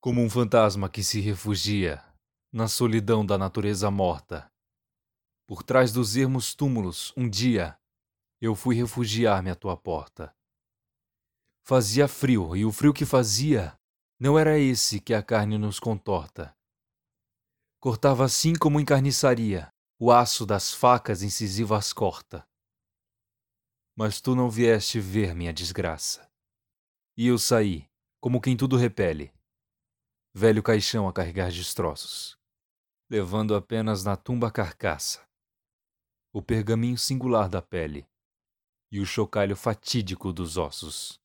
como um fantasma que se refugia na solidão da natureza morta. Por trás dos ermos túmulos, um dia, eu fui refugiar-me à tua porta. Fazia frio, e o frio que fazia não era esse que a carne nos contorta. Cortava assim como em carniçaria, o aço das facas incisivas corta. Mas tu não vieste ver minha desgraça. E eu saí, como quem tudo repele, velho caixão a carregar destroços, levando apenas na tumba a carcaça, o pergaminho singular da pele e o chocalho fatídico dos ossos.